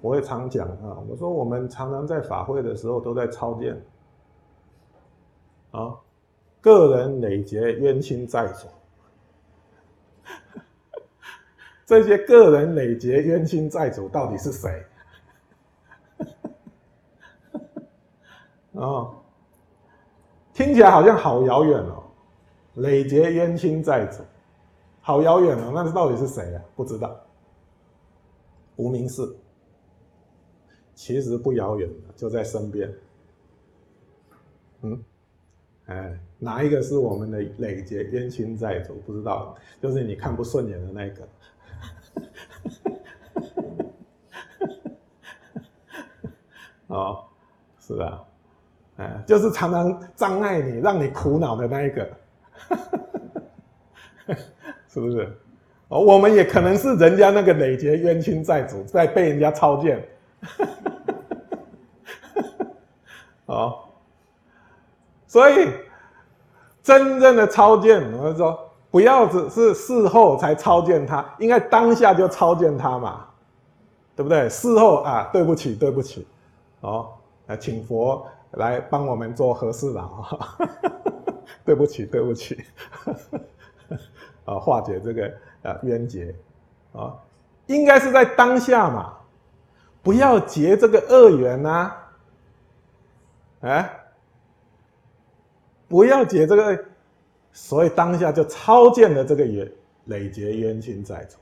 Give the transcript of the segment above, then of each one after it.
我会常讲啊，我说我们常常在法会的时候都在操剑，啊，个人累劫冤亲债主，这些个人累劫冤亲债主到底是谁？啊，听起来好像好遥远哦，累劫冤亲债主，好遥远哦，那是到底是谁啊？不知道，无名氏。其实不遥远就在身边。嗯，哎，哪一个是我们的累劫冤亲债主？不知道，就是你看不顺眼的那个。哦，是啊，哎，就是常常障碍你、让你苦恼的那一个，是不是？哦，我们也可能是人家那个累劫冤亲债主，在被人家操剑。好，所以真正的超见，我们说不要只是事后才超见他，应该当下就超见他嘛，对不对？事后啊，对不起，对不起，哦，啊，请佛来帮我们做合适的啊，对不起，对不起，啊，化解这个啊冤结。啊，应该是在当下嘛，不要结这个恶缘呐。哎，不要结这个，所以当下就超见了这个缘，累劫冤亲债主。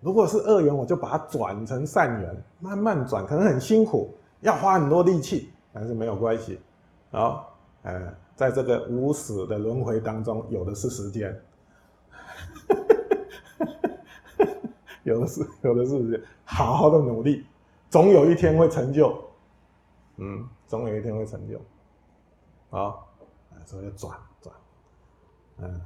如果是恶缘，我就把它转成善缘，慢慢转，可能很辛苦，要花很多力气，但是没有关系。好，呃，在这个无始的轮回当中，有的是时间，有的是有的是时间，好好的努力，总有一天会成就。嗯。总有一天会成就，好，所以转转，嗯。